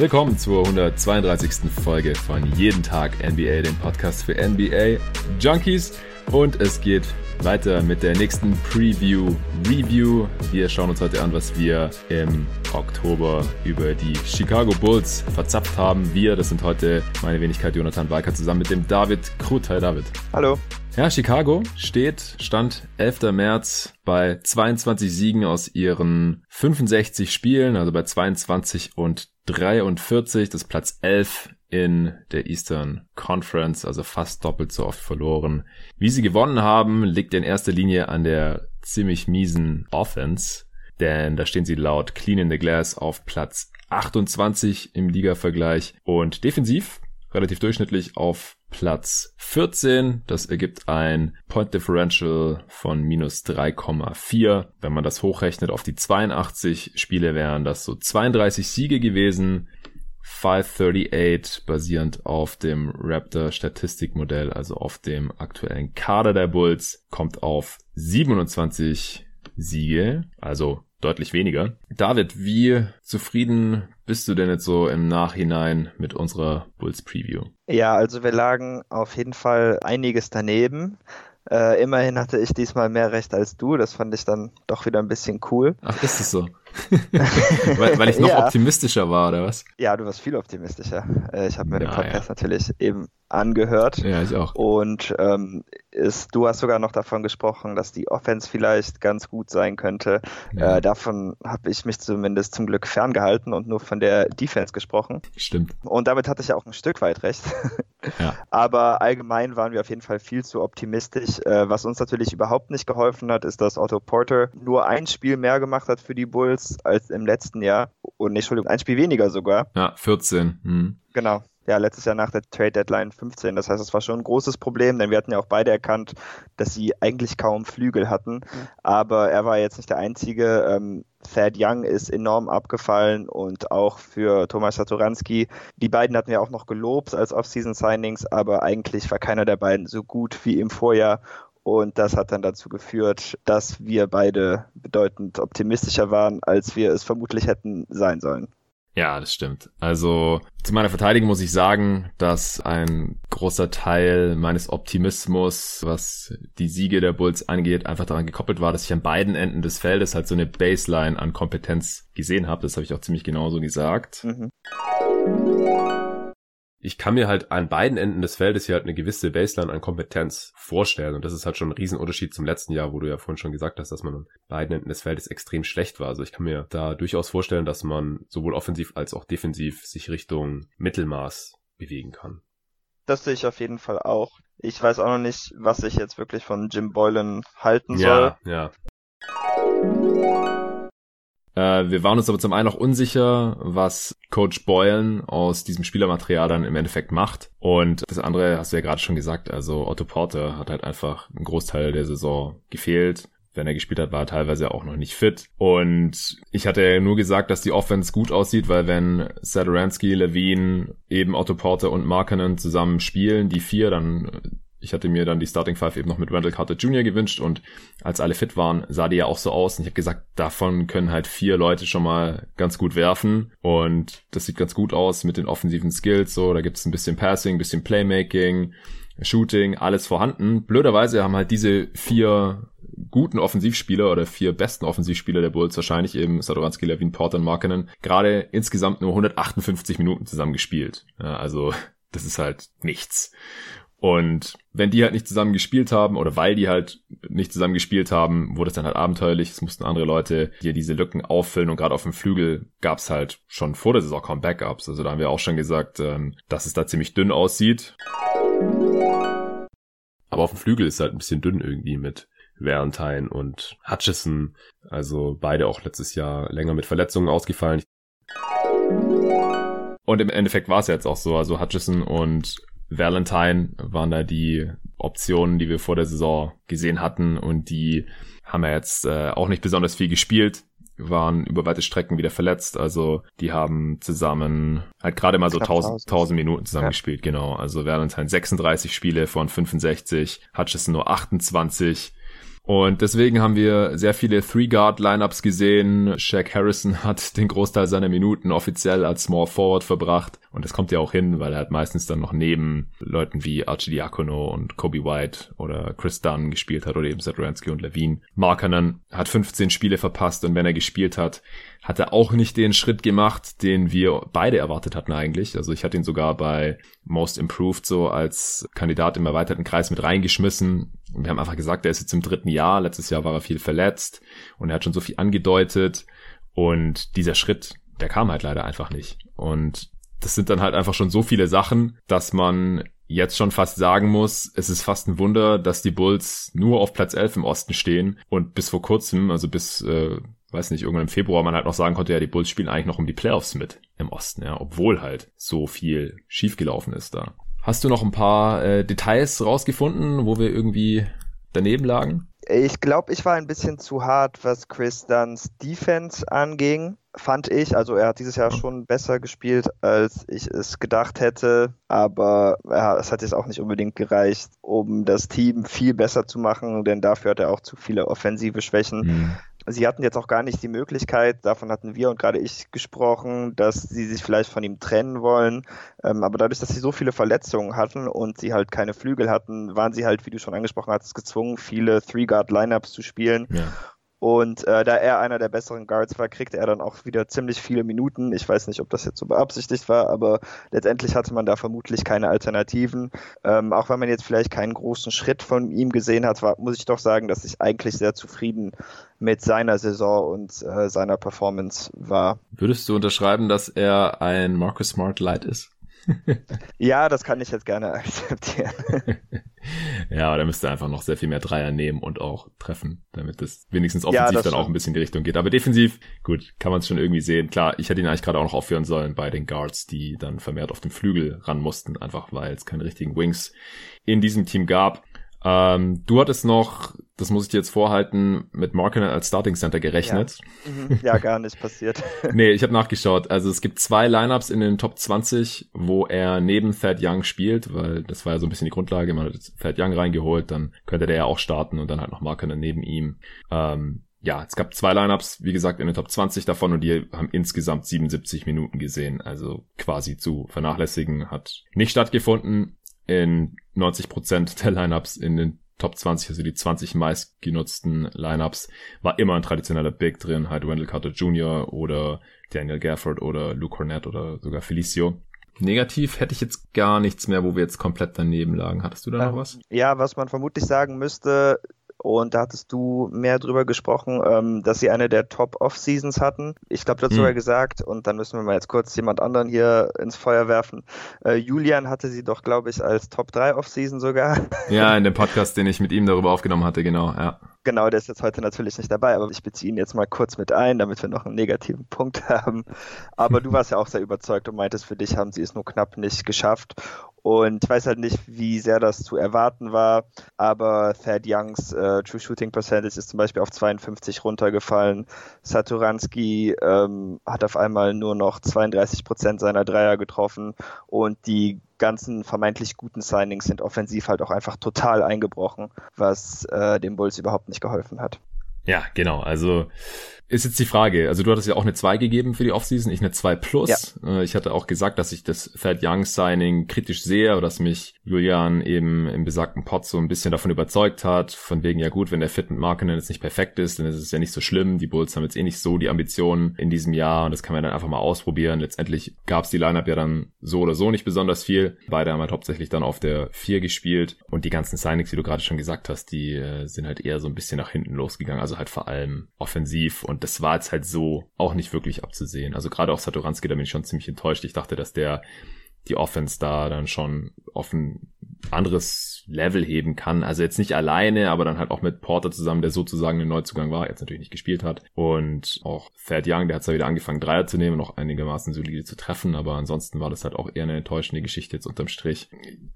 Willkommen zur 132. Folge von Jeden Tag NBA, dem Podcast für NBA Junkies. Und es geht weiter mit der nächsten Preview Review. Wir schauen uns heute an, was wir im Oktober über die Chicago Bulls verzapft haben. Wir, das sind heute meine Wenigkeit Jonathan Walker zusammen mit dem David Krut. Hi David. Hallo. Ja, Chicago steht, stand 11. März bei 22 Siegen aus ihren 65 Spielen, also bei 22 und 43, das Platz 11 in der Eastern Conference, also fast doppelt so oft verloren. Wie sie gewonnen haben, liegt in erster Linie an der ziemlich miesen Offense, denn da stehen sie laut Clean in the Glass auf Platz 28 im Liga-Vergleich und defensiv relativ durchschnittlich auf Platz 14. Das ergibt ein Point Differential von minus 3,4. Wenn man das hochrechnet auf die 82 Spiele wären das so 32 Siege gewesen. 538 basierend auf dem Raptor Statistikmodell, also auf dem aktuellen Kader der Bulls, kommt auf 27 Siege, also deutlich weniger. David, wie zufrieden bist du denn jetzt so im Nachhinein mit unserer Bulls Preview? Ja, also wir lagen auf jeden Fall einiges daneben. Äh, immerhin hatte ich diesmal mehr Recht als du. Das fand ich dann doch wieder ein bisschen cool. Ach, ist es so? weil, weil, ich noch ja. optimistischer war, oder was? Ja, du warst viel optimistischer. Äh, ich habe mir ja, den Podcast ja. natürlich eben angehört. Ja, ich auch. Und ähm, ist, du hast sogar noch davon gesprochen, dass die Offense vielleicht ganz gut sein könnte. Ja. Äh, davon habe ich mich zumindest zum Glück ferngehalten und nur von der Defense gesprochen. Stimmt. Und damit hatte ich ja auch ein Stück weit recht. Ja. Aber allgemein waren wir auf jeden Fall viel zu optimistisch. Äh, was uns natürlich überhaupt nicht geholfen hat, ist, dass Otto Porter nur ein Spiel mehr gemacht hat für die Bulls als im letzten Jahr. Und nicht, Entschuldigung, ein Spiel weniger sogar. Ja, 14. Hm. Genau ja, letztes Jahr nach der Trade Deadline 15. Das heißt, es war schon ein großes Problem, denn wir hatten ja auch beide erkannt, dass sie eigentlich kaum Flügel hatten. Mhm. Aber er war jetzt nicht der Einzige. Ähm, Thad Young ist enorm abgefallen und auch für Thomas Satoranski. Die beiden hatten wir auch noch gelobt als Off-Season-Signings, aber eigentlich war keiner der beiden so gut wie im Vorjahr. Und das hat dann dazu geführt, dass wir beide bedeutend optimistischer waren, als wir es vermutlich hätten sein sollen. Ja, das stimmt. Also zu meiner Verteidigung muss ich sagen, dass ein großer Teil meines Optimismus, was die Siege der Bulls angeht, einfach daran gekoppelt war, dass ich an beiden Enden des Feldes halt so eine Baseline an Kompetenz gesehen habe. Das habe ich auch ziemlich genauso gesagt. Mhm ich kann mir halt an beiden Enden des Feldes hier halt eine gewisse Baseline an Kompetenz vorstellen. Und das ist halt schon ein Riesenunterschied zum letzten Jahr, wo du ja vorhin schon gesagt hast, dass man an beiden Enden des Feldes extrem schlecht war. Also ich kann mir da durchaus vorstellen, dass man sowohl offensiv als auch defensiv sich Richtung Mittelmaß bewegen kann. Das sehe ich auf jeden Fall auch. Ich weiß auch noch nicht, was ich jetzt wirklich von Jim Boylan halten soll. Ja, ja. Äh, wir waren uns aber zum einen auch unsicher, was Coach Boylan aus diesem Spielermaterial dann im Endeffekt macht. Und das andere hast du ja gerade schon gesagt, also Otto Porter hat halt einfach einen Großteil der Saison gefehlt wenn er gespielt hat, war er teilweise auch noch nicht fit. Und ich hatte ja nur gesagt, dass die Offense gut aussieht, weil wenn Sadaransky, Levine, eben Otto Porter und Markkanen zusammen spielen, die vier, dann ich hatte mir dann die Starting Five eben noch mit Randall Carter Jr. gewünscht und als alle fit waren, sah die ja auch so aus. Und ich habe gesagt, davon können halt vier Leute schon mal ganz gut werfen. Und das sieht ganz gut aus mit den offensiven Skills. So, da gibt es ein bisschen Passing, ein bisschen Playmaking, Shooting, alles vorhanden. Blöderweise haben halt diese vier guten Offensivspieler oder vier besten Offensivspieler der Bulls wahrscheinlich eben Sadoranski, Levin, Porter und Markinen gerade insgesamt nur 158 Minuten zusammen gespielt. Ja, also das ist halt nichts. Und wenn die halt nicht zusammen gespielt haben oder weil die halt nicht zusammen gespielt haben, wurde es dann halt abenteuerlich. Es mussten andere Leute hier diese Lücken auffüllen und gerade auf dem Flügel gab es halt schon vor der Saison kaum Backups. Also da haben wir auch schon gesagt, ähm, dass es da ziemlich dünn aussieht. Aber auf dem Flügel ist halt ein bisschen dünn irgendwie mit Valentine und Hutchison. Also beide auch letztes Jahr länger mit Verletzungen ausgefallen. Und im Endeffekt war es jetzt auch so. Also Hutchison und Valentine waren da die Optionen, die wir vor der Saison gesehen hatten und die haben ja jetzt äh, auch nicht besonders viel gespielt, waren über weite Strecken wieder verletzt, also die haben zusammen halt gerade mal so 1000, 1000 Minuten zusammen ja. gespielt, genau. Also Valentine 36 Spiele von 65, Hutchison nur 28, und deswegen haben wir sehr viele Three-Guard-Lineups gesehen. Shaq Harrison hat den Großteil seiner Minuten offiziell als Small Forward verbracht. Und das kommt ja auch hin, weil er hat meistens dann noch neben Leuten wie Archie Diakono und Kobe White oder Chris Dunn gespielt hat oder eben Saduransky und Levine. Markanen hat 15 Spiele verpasst und wenn er gespielt hat, hat er auch nicht den Schritt gemacht, den wir beide erwartet hatten eigentlich. Also ich hatte ihn sogar bei Most Improved so als Kandidat im erweiterten Kreis mit reingeschmissen. Wir haben einfach gesagt, er ist jetzt im dritten Jahr. Letztes Jahr war er viel verletzt und er hat schon so viel angedeutet. Und dieser Schritt, der kam halt leider einfach nicht. Und das sind dann halt einfach schon so viele Sachen, dass man jetzt schon fast sagen muss, es ist fast ein Wunder, dass die Bulls nur auf Platz 11 im Osten stehen und bis vor kurzem, also bis äh, weiß nicht, irgendwann im Februar man halt noch sagen konnte, ja, die Bulls spielen eigentlich noch um die Playoffs mit im Osten, ja, obwohl halt so viel schiefgelaufen ist da. Hast du noch ein paar äh, Details rausgefunden, wo wir irgendwie daneben lagen? Ich glaube, ich war ein bisschen zu hart, was Chris Dunns Defense anging, fand ich. Also er hat dieses Jahr schon besser gespielt, als ich es gedacht hätte. Aber ja, es hat jetzt auch nicht unbedingt gereicht, um das Team viel besser zu machen, denn dafür hat er auch zu viele offensive Schwächen. Mhm sie hatten jetzt auch gar nicht die Möglichkeit, davon hatten wir und gerade ich gesprochen, dass sie sich vielleicht von ihm trennen wollen. Ähm, aber dadurch, dass sie so viele Verletzungen hatten und sie halt keine Flügel hatten, waren sie halt, wie du schon angesprochen hast, gezwungen, viele Three-Guard-Lineups zu spielen. Ja. Und äh, da er einer der besseren Guards war, kriegte er dann auch wieder ziemlich viele Minuten. Ich weiß nicht, ob das jetzt so beabsichtigt war, aber letztendlich hatte man da vermutlich keine Alternativen. Ähm, auch wenn man jetzt vielleicht keinen großen Schritt von ihm gesehen hat, war, muss ich doch sagen, dass ich eigentlich sehr zufrieden mit seiner Saison und äh, seiner Performance war. Würdest du unterschreiben, dass er ein Marcus Smart Light ist? Ja, das kann ich jetzt gerne akzeptieren. ja, aber da müsste er einfach noch sehr viel mehr Dreier nehmen und auch treffen, damit das wenigstens offensiv ja, dann auch ein bisschen in die Richtung geht. Aber defensiv, gut, kann man es schon irgendwie sehen. Klar, ich hätte ihn eigentlich gerade auch noch aufführen sollen bei den Guards, die dann vermehrt auf den Flügel ran mussten, einfach weil es keine richtigen Wings in diesem Team gab. Ähm, du hattest noch, das muss ich dir jetzt vorhalten, mit Markinen als Starting Center gerechnet. Ja, mhm. ja gar nicht passiert. nee, ich habe nachgeschaut. Also es gibt zwei Lineups in den Top 20, wo er neben Thad Young spielt, weil das war ja so ein bisschen die Grundlage. Man hat Thad Young reingeholt, dann könnte der ja auch starten und dann halt noch Markinen neben ihm. Ähm, ja, es gab zwei Lineups, wie gesagt, in den Top 20 davon und die haben insgesamt 77 Minuten gesehen. Also quasi zu vernachlässigen hat nicht stattgefunden in 90% der Lineups in den Top 20, also die 20 meistgenutzten Lineups, war immer ein traditioneller Big drin, halt Wendell Carter Jr. oder Daniel Gafford oder Luke Cornett oder sogar Felicio. Negativ hätte ich jetzt gar nichts mehr, wo wir jetzt komplett daneben lagen. Hattest du da noch ähm, was? Ja, was man vermutlich sagen müsste, und da hattest du mehr drüber gesprochen, ähm, dass sie eine der Top-Off-Seasons hatten. Ich glaube, dazu mhm. ja gesagt, und dann müssen wir mal jetzt kurz jemand anderen hier ins Feuer werfen. Äh, Julian hatte sie doch, glaube ich, als Top 3 Off-Season sogar. Ja, in dem Podcast, den ich mit ihm darüber aufgenommen hatte, genau, ja. Genau, der ist jetzt heute natürlich nicht dabei, aber ich beziehe ihn jetzt mal kurz mit ein, damit wir noch einen negativen Punkt haben. Aber du warst ja auch sehr überzeugt und meintest, für dich haben sie es nur knapp nicht geschafft. Und ich weiß halt nicht, wie sehr das zu erwarten war, aber Thad Youngs äh, True Shooting Percentage ist zum Beispiel auf 52 runtergefallen. Saturanski ähm, hat auf einmal nur noch 32 Prozent seiner Dreier getroffen und die ganzen vermeintlich guten Signings sind offensiv halt auch einfach total eingebrochen, was äh, dem Bulls überhaupt nicht geholfen hat. Ja, genau. Also ist jetzt die Frage. Also du hattest ja auch eine 2 gegeben für die Offseason, ich eine 2 plus. Ja. Äh, ich hatte auch gesagt, dass ich das Thad Young Signing kritisch sehe oder dass mich Julian eben im besagten Pod so ein bisschen davon überzeugt hat. Von wegen, ja gut, wenn der Fit mit Markenen jetzt nicht perfekt ist, dann ist es ja nicht so schlimm. Die Bulls haben jetzt eh nicht so die Ambitionen in diesem Jahr und das kann man dann einfach mal ausprobieren. Letztendlich gab es die Lineup ja dann so oder so nicht besonders viel. Beide haben halt hauptsächlich dann auf der 4 gespielt und die ganzen Signings, wie du gerade schon gesagt hast, die äh, sind halt eher so ein bisschen nach hinten losgegangen. Also halt vor allem offensiv und das war jetzt halt so auch nicht wirklich abzusehen. Also gerade auch Satoranski, da bin ich schon ziemlich enttäuscht. Ich dachte, dass der die Offense da dann schon offen anderes Level heben kann. Also jetzt nicht alleine, aber dann halt auch mit Porter zusammen, der sozusagen ein Neuzugang war, jetzt natürlich nicht gespielt hat. Und auch Thad Young, der hat zwar wieder angefangen, Dreier zu nehmen, noch einigermaßen solide zu treffen, aber ansonsten war das halt auch eher eine enttäuschende Geschichte jetzt unterm Strich.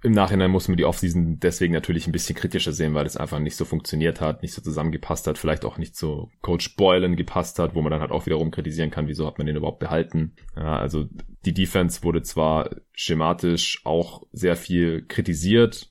Im Nachhinein muss man die Offseason deswegen natürlich ein bisschen kritischer sehen, weil es einfach nicht so funktioniert hat, nicht so zusammengepasst hat, vielleicht auch nicht zu Coach Boylan gepasst hat, wo man dann halt auch wiederum kritisieren kann, wieso hat man den überhaupt behalten. Ja, also die Defense wurde zwar schematisch auch sehr viel kritisiert,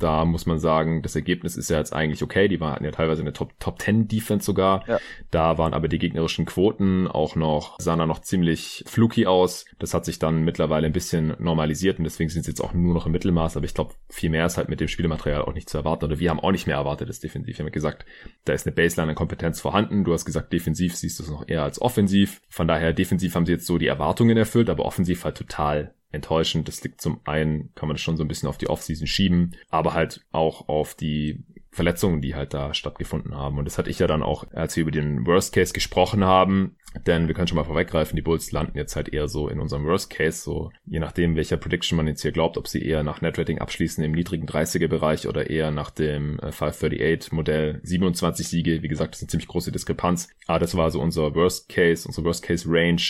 da muss man sagen, das Ergebnis ist ja jetzt eigentlich okay. Die waren ja teilweise eine Top, Top 10 Defense sogar. Ja. Da waren aber die gegnerischen Quoten auch noch, sahen da noch ziemlich fluky aus. Das hat sich dann mittlerweile ein bisschen normalisiert und deswegen sind sie jetzt auch nur noch im Mittelmaß. Aber ich glaube, viel mehr ist halt mit dem Spielmaterial auch nicht zu erwarten. Oder wir haben auch nicht mehr erwartet, das defensiv. Wir haben gesagt, da ist eine Baseline an Kompetenz vorhanden. Du hast gesagt, defensiv siehst du es noch eher als offensiv. Von daher, defensiv haben sie jetzt so die Erwartungen erfüllt, aber offensiv halt total enttäuschend. Das liegt zum einen, kann man das schon so ein bisschen auf die Offseason schieben, aber halt auch auf die Verletzungen, die halt da stattgefunden haben. Und das hatte ich ja dann auch, als wir über den Worst Case gesprochen haben, denn wir können schon mal vorweggreifen, die Bulls landen jetzt halt eher so in unserem Worst Case, so je nachdem, welcher Prediction man jetzt hier glaubt, ob sie eher nach Netrating abschließen im niedrigen 30er Bereich oder eher nach dem 538 äh, Modell 27 Siege. Wie gesagt, das ist eine ziemlich große Diskrepanz. Aber das war so unser Worst Case, unsere Worst Case Range.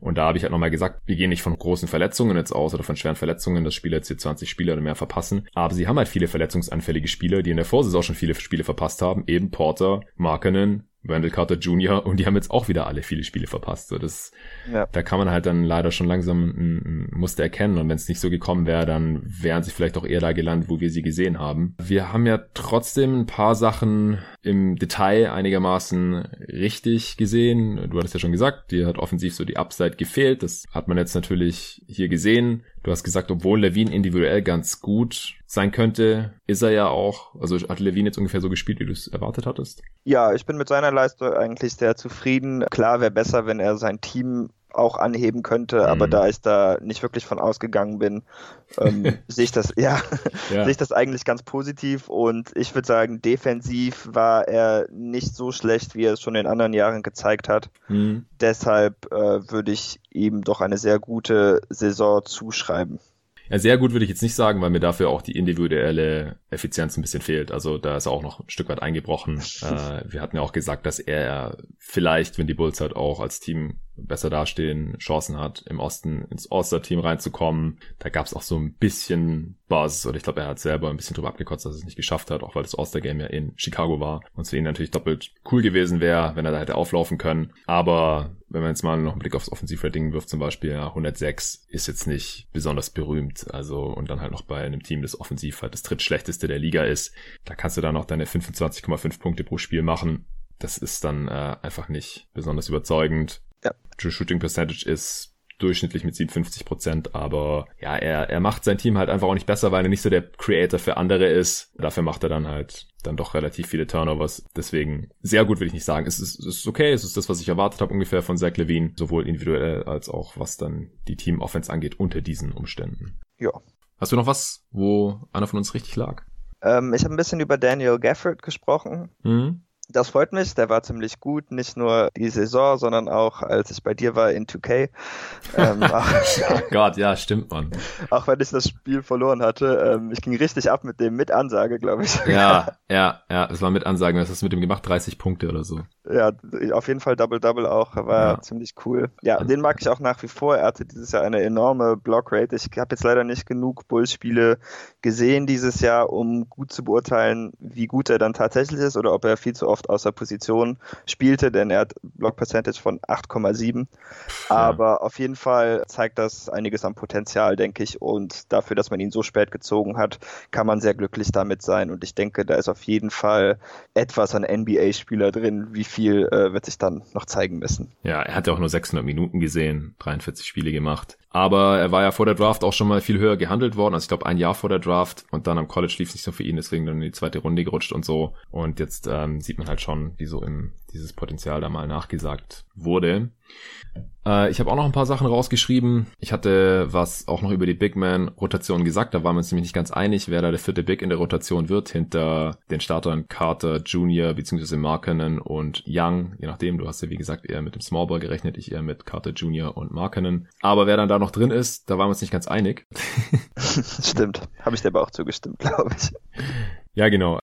Und da habe ich halt nochmal gesagt, wir gehen nicht von großen Verletzungen jetzt aus oder von schweren Verletzungen, dass Spieler jetzt hier 20 Spieler oder mehr verpassen. Aber sie haben halt viele verletzungsanfällige Spieler, die in der Vorsaison schon viele Spiele verpasst haben. Eben Porter, Markenen, Randall Carter Jr. und die haben jetzt auch wieder alle viele Spiele verpasst. So, das, ja. Da kann man halt dann leider schon langsam ein, ein Muster erkennen und wenn es nicht so gekommen wäre, dann wären sie vielleicht auch eher da gelandet, wo wir sie gesehen haben. Wir haben ja trotzdem ein paar Sachen im Detail einigermaßen richtig gesehen. Du hattest ja schon gesagt, dir hat offensiv so die Upside gefehlt. Das hat man jetzt natürlich hier gesehen. Du hast gesagt, obwohl Levine individuell ganz gut sein könnte, ist er ja auch, also hat Levine jetzt ungefähr so gespielt, wie du es erwartet hattest? Ja, ich bin mit seiner Leistung eigentlich sehr zufrieden. Klar wäre besser, wenn er sein Team auch anheben könnte, mhm. aber da ich da nicht wirklich von ausgegangen bin, ähm, sehe ich das, ja, ja. sehe ich das eigentlich ganz positiv und ich würde sagen, defensiv war er nicht so schlecht, wie er es schon in anderen Jahren gezeigt hat. Mhm. Deshalb äh, würde ich ihm doch eine sehr gute Saison zuschreiben. Ja, sehr gut würde ich jetzt nicht sagen, weil mir dafür auch die individuelle Effizienz ein bisschen fehlt. Also da ist er auch noch ein Stück weit eingebrochen. äh, wir hatten ja auch gesagt, dass er vielleicht, wenn die Bulls halt auch als Team besser dastehen, Chancen hat, im Osten ins All-Star-Team reinzukommen. Da gab es auch so ein bisschen Buzz, oder ich glaube, er hat selber ein bisschen drüber abgekotzt, dass er es nicht geschafft hat, auch weil das All-Star-Game ja in Chicago war und für ihn natürlich doppelt cool gewesen wäre, wenn er da hätte auflaufen können. Aber wenn man jetzt mal noch einen Blick aufs Offensivrating wirft, zum Beispiel, ja, 106 ist jetzt nicht besonders berühmt. Also, und dann halt noch bei einem Team, das offensiv halt das drittschlechteste der Liga ist, da kannst du dann noch deine 25,5 Punkte pro Spiel machen. Das ist dann äh, einfach nicht besonders überzeugend. Ja. True Shooting Percentage ist durchschnittlich mit 57 Prozent, aber ja, er, er macht sein Team halt einfach auch nicht besser, weil er nicht so der Creator für andere ist. Dafür macht er dann halt dann doch relativ viele Turnovers. Deswegen sehr gut will ich nicht sagen. Es ist, es ist okay, es ist das, was ich erwartet habe ungefähr von Zach Levine, sowohl individuell als auch was dann die Team Offense angeht unter diesen Umständen. Ja. Hast du noch was, wo einer von uns richtig lag? Ähm, ich habe ein bisschen über Daniel Gafford gesprochen. Mhm. Das freut mich, der war ziemlich gut, nicht nur die Saison, sondern auch als ich bei dir war in 2K. Ähm, oh Gott, ja, stimmt man. Auch wenn ich das Spiel verloren hatte, ähm, ich ging richtig ab mit dem mit Ansage, glaube ich. Ja, ja, ja, es war mit Ansage. Was hast du mit dem gemacht? 30 Punkte oder so. Ja, auf jeden Fall Double-Double auch, war ja. ziemlich cool. Ja, den mag ich auch nach wie vor. Er hatte dieses Jahr eine enorme Block-Rate. Ich habe jetzt leider nicht genug Bulls-Spiele gesehen dieses Jahr, um gut zu beurteilen, wie gut er dann tatsächlich ist oder ob er viel zu oft oft außer Position spielte, denn er hat Block Percentage von 8,7. Aber auf jeden Fall zeigt das einiges am Potenzial, denke ich. Und dafür, dass man ihn so spät gezogen hat, kann man sehr glücklich damit sein. Und ich denke, da ist auf jeden Fall etwas an NBA-Spieler drin. Wie viel äh, wird sich dann noch zeigen müssen? Ja, er hat ja auch nur 600 Minuten gesehen, 43 Spiele gemacht. Aber er war ja vor der Draft auch schon mal viel höher gehandelt worden. Also ich glaube ein Jahr vor der Draft und dann am College lief es nicht so für ihn, deswegen dann in die zweite Runde gerutscht und so. Und jetzt ähm, sieht man halt schon, wie so im dieses Potenzial da mal nachgesagt wurde. Äh, ich habe auch noch ein paar Sachen rausgeschrieben. Ich hatte was auch noch über die Big Man-Rotation gesagt. Da waren wir uns nämlich nicht ganz einig, wer da der vierte Big in der Rotation wird, hinter den Startern Carter Jr. bzw. Markenen und Young. Je nachdem, du hast ja wie gesagt eher mit dem Smallball gerechnet, ich eher mit Carter Jr. und Markenen. Aber wer dann da noch drin ist, da waren wir uns nicht ganz einig. Stimmt. Habe ich dir aber auch zugestimmt, glaube ich. Ja, genau.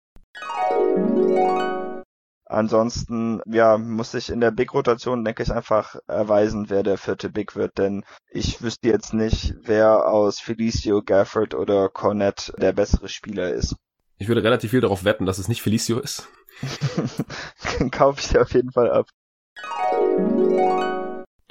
Ansonsten, ja, muss sich in der Big-Rotation, denke ich, einfach erweisen, wer der vierte Big wird, denn ich wüsste jetzt nicht, wer aus Felicio, Gafford oder Cornett der bessere Spieler ist. Ich würde relativ viel darauf wetten, dass es nicht Felicio ist. Kaufe ich dir auf jeden Fall ab.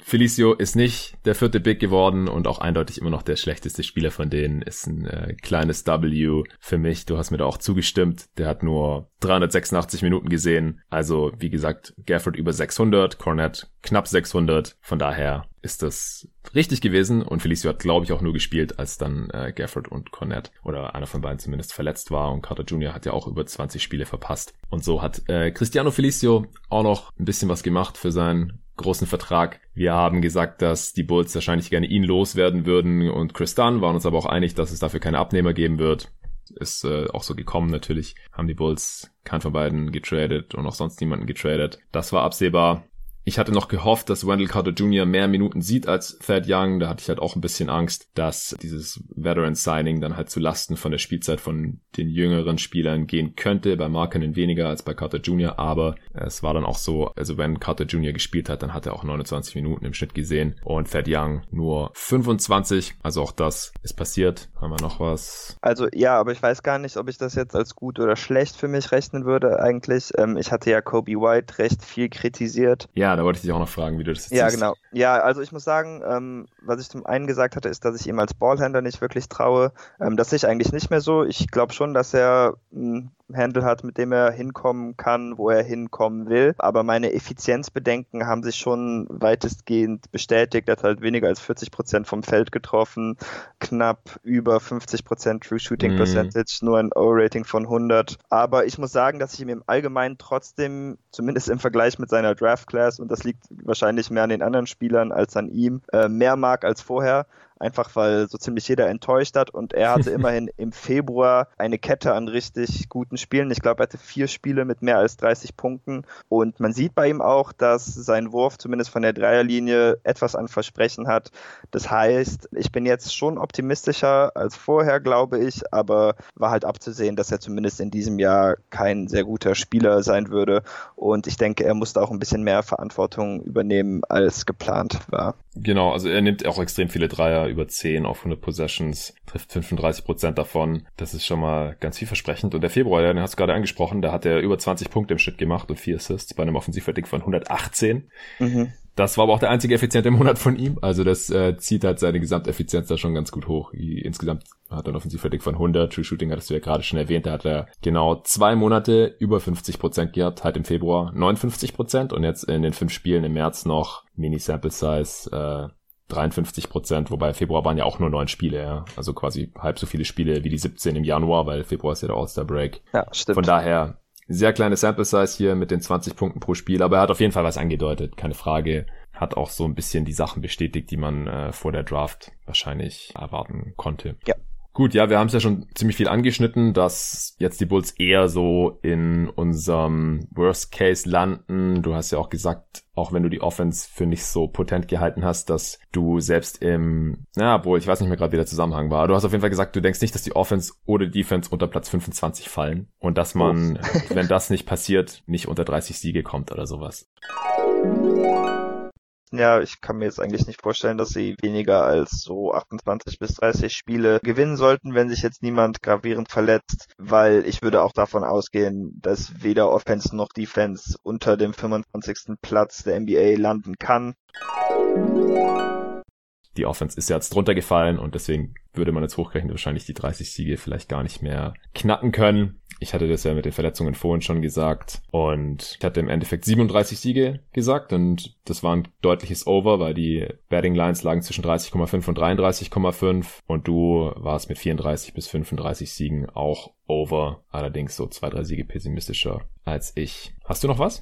Felicio ist nicht der vierte Big geworden und auch eindeutig immer noch der schlechteste Spieler von denen. Ist ein äh, kleines W für mich. Du hast mir da auch zugestimmt. Der hat nur 386 Minuten gesehen. Also, wie gesagt, Gafford über 600, Cornett knapp 600. Von daher ist das richtig gewesen und Felicio hat, glaube ich, auch nur gespielt, als dann äh, Gafford und Cornett oder einer von beiden zumindest verletzt war und Carter Jr. hat ja auch über 20 Spiele verpasst. Und so hat äh, Cristiano Felicio auch noch ein bisschen was gemacht für seinen großen Vertrag. Wir haben gesagt, dass die Bulls wahrscheinlich gerne ihn loswerden würden und Chris Dunn waren uns aber auch einig, dass es dafür keine Abnehmer geben wird. Ist äh, auch so gekommen natürlich. Haben die Bulls keinen von beiden getradet und auch sonst niemanden getradet. Das war absehbar. Ich hatte noch gehofft, dass Wendell Carter Jr. mehr Minuten sieht als Thad Young. Da hatte ich halt auch ein bisschen Angst, dass dieses Veteran Signing dann halt zu Lasten von der Spielzeit von den jüngeren Spielern gehen könnte. Bei Markenen weniger als bei Carter Jr. Aber es war dann auch so, also wenn Carter Jr. gespielt hat, dann hat er auch 29 Minuten im Schnitt gesehen und Thad Young nur 25. Also auch das ist passiert. Haben wir noch was? Also ja, aber ich weiß gar nicht, ob ich das jetzt als gut oder schlecht für mich rechnen würde eigentlich. Ähm, ich hatte ja Kobe White recht viel kritisiert. Ja, da wollte ich dich auch noch fragen, wie du das jetzt Ja, siehst. genau. Ja, also ich muss sagen, ähm, was ich zum einen gesagt hatte, ist, dass ich ihm als Ballhändler nicht wirklich traue. Ähm, das sehe ich eigentlich nicht mehr so. Ich glaube schon, dass er einen Handle hat, mit dem er hinkommen kann, wo er hinkommen will. Aber meine Effizienzbedenken haben sich schon weitestgehend bestätigt. Er hat halt weniger als 40 Prozent vom Feld getroffen, knapp über 50 Prozent True Shooting Mhm. Percentage, nur ein O-Rating von 100. Aber ich muss sagen, dass ich ihm im Allgemeinen trotzdem, zumindest im Vergleich mit seiner Draft Class, und das liegt wahrscheinlich mehr an den anderen Spielern als an ihm, äh, mehr mag als vorher einfach weil so ziemlich jeder enttäuscht hat und er hatte immerhin im Februar eine Kette an richtig guten Spielen. Ich glaube, er hatte vier Spiele mit mehr als 30 Punkten und man sieht bei ihm auch, dass sein Wurf zumindest von der Dreierlinie etwas an Versprechen hat. Das heißt, ich bin jetzt schon optimistischer als vorher, glaube ich, aber war halt abzusehen, dass er zumindest in diesem Jahr kein sehr guter Spieler sein würde und ich denke, er musste auch ein bisschen mehr Verantwortung übernehmen, als geplant war. Genau, also er nimmt auch extrem viele Dreier, über 10 auf 100 Possessions, trifft 35 Prozent davon. Das ist schon mal ganz vielversprechend. Und der Februar, den hast du gerade angesprochen, da hat er über 20 Punkte im Schnitt gemacht und 4 Assists bei einem Offensivrating von 118. Mhm. Das war aber auch der einzige effiziente Monat von ihm. Also das äh, zieht halt seine Gesamteffizienz da schon ganz gut hoch. Insgesamt hat er ein Offensivrating von 100. True Shooting hattest du ja gerade schon erwähnt. Da hat er genau zwei Monate über 50 Prozent gehabt. Halt im Februar 59 Prozent und jetzt in den fünf Spielen im März noch Mini-Sample Size äh, 53 Prozent, wobei Februar waren ja auch nur neun Spiele, ja. Also quasi halb so viele Spiele wie die 17 im Januar, weil Februar ist ja der All-Star-Break. Ja, stimmt. Von daher sehr kleine Sample Size hier mit den 20 Punkten pro Spiel, aber er hat auf jeden Fall was angedeutet, keine Frage. Hat auch so ein bisschen die Sachen bestätigt, die man äh, vor der Draft wahrscheinlich erwarten konnte. Ja. Gut, ja, wir haben es ja schon ziemlich viel angeschnitten, dass jetzt die Bulls eher so in unserem Worst Case landen. Du hast ja auch gesagt, auch wenn du die Offense für nicht so potent gehalten hast, dass du selbst im, na, wohl, ich weiß nicht mehr gerade, wie der Zusammenhang war. Du hast auf jeden Fall gesagt, du denkst nicht, dass die Offense oder Defense unter Platz 25 fallen und dass man, wenn das nicht passiert, nicht unter 30 Siege kommt oder sowas. Jahr. Ich kann mir jetzt eigentlich nicht vorstellen, dass sie weniger als so 28 bis 30 Spiele gewinnen sollten, wenn sich jetzt niemand gravierend verletzt, weil ich würde auch davon ausgehen, dass weder Offense noch Defense unter dem 25. Platz der NBA landen kann die Offense ist jetzt drunter gefallen und deswegen würde man jetzt hochgerechnet wahrscheinlich die 30 Siege vielleicht gar nicht mehr knacken können. Ich hatte das ja mit den Verletzungen vorhin schon gesagt und ich hatte im Endeffekt 37 Siege gesagt und das war ein deutliches Over, weil die Betting Lines lagen zwischen 30,5 und 33,5 und du warst mit 34 bis 35 Siegen auch over, allerdings so zwei, drei Siege pessimistischer als ich. Hast du noch was?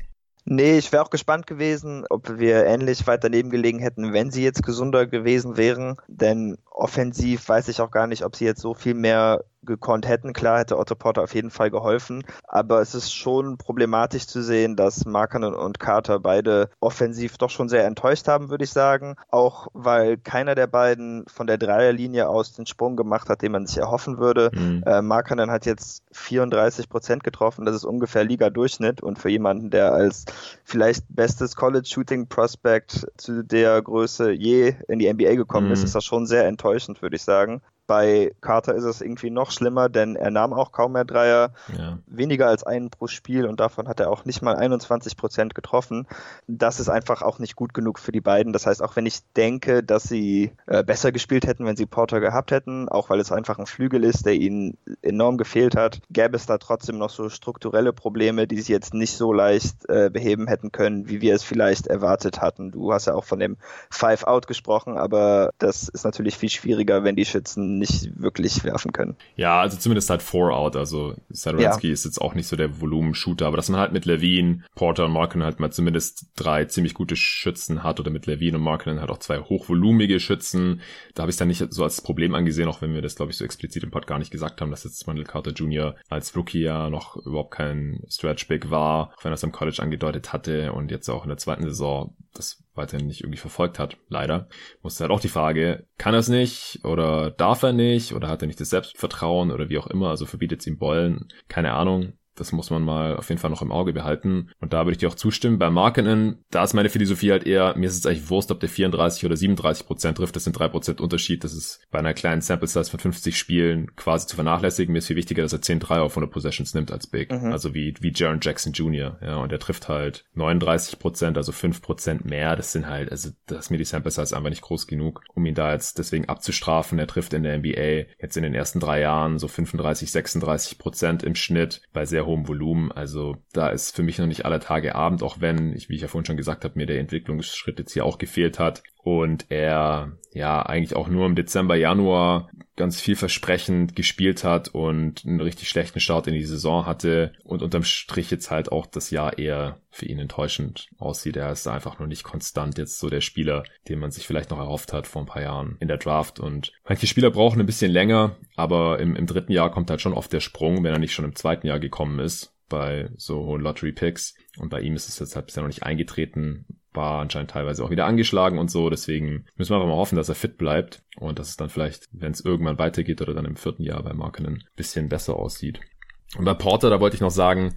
Nee, ich wäre auch gespannt gewesen, ob wir ähnlich weit daneben gelegen hätten, wenn sie jetzt gesunder gewesen wären. Denn offensiv weiß ich auch gar nicht, ob sie jetzt so viel mehr gekonnt hätten. Klar hätte Otto Porter auf jeden Fall geholfen, aber es ist schon problematisch zu sehen, dass Markanen und Carter beide offensiv doch schon sehr enttäuscht haben, würde ich sagen. Auch weil keiner der beiden von der Dreierlinie aus den Sprung gemacht hat, den man sich erhoffen würde. Mhm. Äh, Markanen hat jetzt 34 Prozent getroffen, das ist ungefähr Liga-Durchschnitt und für jemanden, der als vielleicht bestes College-Shooting-Prospect zu der Größe je in die NBA gekommen mhm. ist, ist das schon sehr enttäuschend, würde ich sagen. Bei Carter ist es irgendwie noch schlimmer, denn er nahm auch kaum mehr Dreier, ja. weniger als einen pro Spiel und davon hat er auch nicht mal 21 Prozent getroffen. Das ist einfach auch nicht gut genug für die beiden. Das heißt, auch wenn ich denke, dass sie äh, besser gespielt hätten, wenn sie Porter gehabt hätten, auch weil es einfach ein Flügel ist, der ihnen enorm gefehlt hat, gäbe es da trotzdem noch so strukturelle Probleme, die sie jetzt nicht so leicht äh, beheben hätten können, wie wir es vielleicht erwartet hatten. Du hast ja auch von dem Five-Out gesprochen, aber das ist natürlich viel schwieriger, wenn die Schützen nicht wirklich werfen können. Ja, also zumindest halt Four-Out. Also Sadorensky ja. ist jetzt auch nicht so der Volumen-Shooter, aber dass man halt mit Levine, Porter und Markin halt mal zumindest drei ziemlich gute Schützen hat oder mit Levine und Markin halt auch zwei hochvolumige Schützen, da habe ich dann nicht so als Problem angesehen, auch wenn wir das, glaube ich, so explizit im Pod gar nicht gesagt haben, dass jetzt Wendell Carter Jr. als Rookie ja noch überhaupt kein Stretch-Big war, auch wenn er es am College angedeutet hatte und jetzt auch in der zweiten Saison das weiterhin nicht irgendwie verfolgt hat, leider. Musste halt auch die Frage, kann er es nicht oder darf er nicht oder hat er nicht das Selbstvertrauen oder wie auch immer, also verbietet es ihm Bollen, keine Ahnung. Das muss man mal auf jeden Fall noch im Auge behalten. Und da würde ich dir auch zustimmen. Bei Markenen, da ist meine Philosophie halt eher, mir ist es eigentlich Wurst, ob der 34 oder 37 Prozent trifft. Das sind drei Prozent Unterschied. Das ist bei einer kleinen Sample Size von 50 Spielen quasi zu vernachlässigen. Mir ist viel wichtiger, dass er 10 3 auf 100 Possessions nimmt als Big. Mhm. Also wie, wie Jaron Jackson Jr. Ja, und er trifft halt 39 Prozent, also 5 Prozent mehr. Das sind halt, also das ist mir die Sample Size einfach nicht groß genug, um ihn da jetzt deswegen abzustrafen. Er trifft in der NBA jetzt in den ersten drei Jahren so 35, 36 Prozent im Schnitt bei sehr hohem Volumen. Also da ist für mich noch nicht aller Tage Abend, auch wenn, ich, wie ich ja vorhin schon gesagt habe, mir der Entwicklungsschritt jetzt hier auch gefehlt hat und er ja eigentlich auch nur im Dezember, Januar ganz vielversprechend gespielt hat und einen richtig schlechten Start in die Saison hatte und unterm Strich jetzt halt auch das Jahr eher für ihn enttäuschend aussieht. Er ist einfach nur nicht konstant jetzt so der Spieler, den man sich vielleicht noch erhofft hat vor ein paar Jahren in der Draft und manche Spieler brauchen ein bisschen länger, aber im, im dritten Jahr kommt halt schon oft der Sprung, wenn er nicht schon im zweiten Jahr gekommen ist bei so hohen Lottery Picks und bei ihm ist es jetzt halt bisher noch nicht eingetreten, war anscheinend teilweise auch wieder angeschlagen und so. Deswegen müssen wir einfach mal hoffen, dass er fit bleibt und dass es dann vielleicht, wenn es irgendwann weitergeht oder dann im vierten Jahr bei Markenen ein bisschen besser aussieht. Und bei Porter, da wollte ich noch sagen,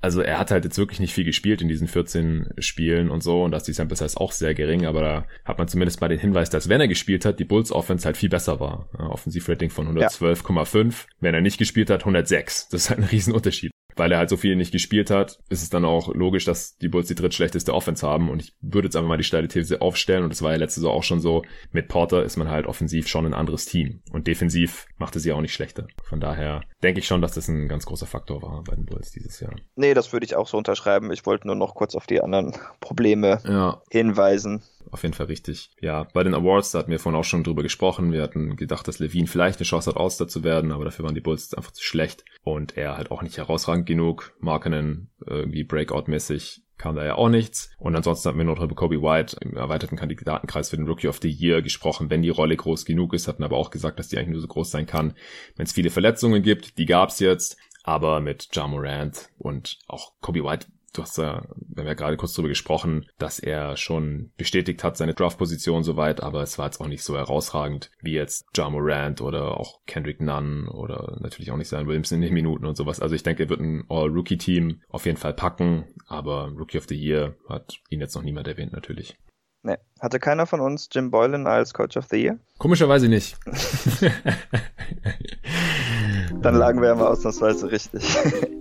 also er hat halt jetzt wirklich nicht viel gespielt in diesen 14 Spielen und so und dass die Sample Size auch sehr gering, aber da hat man zumindest mal den Hinweis, dass wenn er gespielt hat, die Bulls Offense halt viel besser war. Offensivrating von 112,5. Ja. Wenn er nicht gespielt hat, 106. Das ist halt ein Riesenunterschied weil er halt so viel nicht gespielt hat, ist es dann auch logisch, dass die Bulls die drittschlechteste Offense haben. Und ich würde jetzt einfach mal die steile These aufstellen. Und das war ja letzte Saison auch schon so. Mit Porter ist man halt offensiv schon ein anderes Team. Und defensiv macht es sie auch nicht schlechter. Von daher denke ich schon, dass das ein ganz großer Faktor war bei den Bulls dieses Jahr. Nee, das würde ich auch so unterschreiben. Ich wollte nur noch kurz auf die anderen Probleme ja. hinweisen auf jeden Fall richtig. Ja, bei den Awards, da hatten wir vorhin auch schon drüber gesprochen. Wir hatten gedacht, dass Levine vielleicht eine Chance hat, All-Star zu werden, aber dafür waren die Bulls einfach zu schlecht und er halt auch nicht herausragend genug. Markenen irgendwie Breakout-mäßig kam da ja auch nichts. Und ansonsten hatten wir noch über Kobe White im erweiterten Kandidatenkreis für den Rookie of the Year gesprochen, wenn die Rolle groß genug ist, hatten aber auch gesagt, dass die eigentlich nur so groß sein kann, wenn es viele Verletzungen gibt. Die gab's jetzt. Aber mit Ja Morant und auch Kobe White du hast ja, wir haben ja gerade kurz darüber gesprochen, dass er schon bestätigt hat, seine Draft-Position soweit, aber es war jetzt auch nicht so herausragend wie jetzt Ja Morant oder auch Kendrick Nunn oder natürlich auch nicht sein Williamson in den Minuten und sowas. Also ich denke, er wird ein All-Rookie-Team auf jeden Fall packen, aber Rookie of the Year hat ihn jetzt noch niemand erwähnt natürlich. Nee. Hatte keiner von uns Jim Boylan als Coach of the Year? Komischerweise nicht. Dann lagen wir immer ausnahmsweise richtig.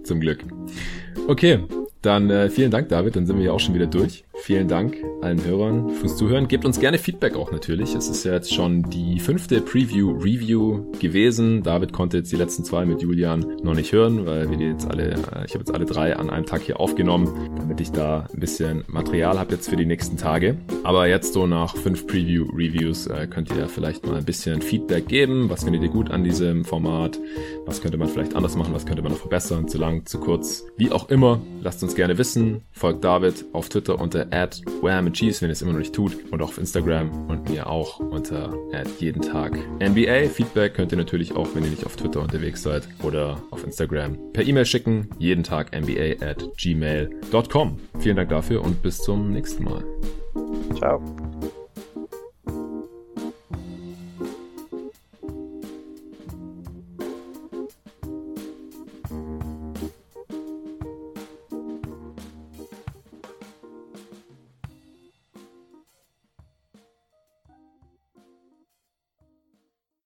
Zum Glück. Okay, dann äh, vielen Dank, David. Dann sind wir ja auch schon wieder durch. Vielen Dank allen Hörern fürs Zuhören. Gebt uns gerne Feedback auch natürlich. Es ist ja jetzt schon die fünfte Preview-Review gewesen. David konnte jetzt die letzten zwei mit Julian noch nicht hören, weil wir die jetzt alle, äh, ich habe jetzt alle drei an einem Tag hier aufgenommen, damit ich da ein bisschen Material habe jetzt für die nächsten Tage. Aber jetzt so nach fünf Preview-Reviews äh, könnt ihr vielleicht mal ein bisschen Feedback geben. Was findet ihr gut an diesem Format? Was könnte man vielleicht anders machen? Was könnte man noch verbessern? Zu lang, zu kurz? Wie auch immer. Lasst uns gerne wissen. Folgt David auf Twitter unter at Cheese, wenn ihr es immer noch nicht tut. Und auch auf Instagram und mir auch unter at jeden Tag NBA. Feedback könnt ihr natürlich auch, wenn ihr nicht auf Twitter unterwegs seid oder auf Instagram per E-Mail schicken. Jeden Tag NBA at gmail.com. Vielen Dank dafür und bis zum nächsten Mal. Ciao.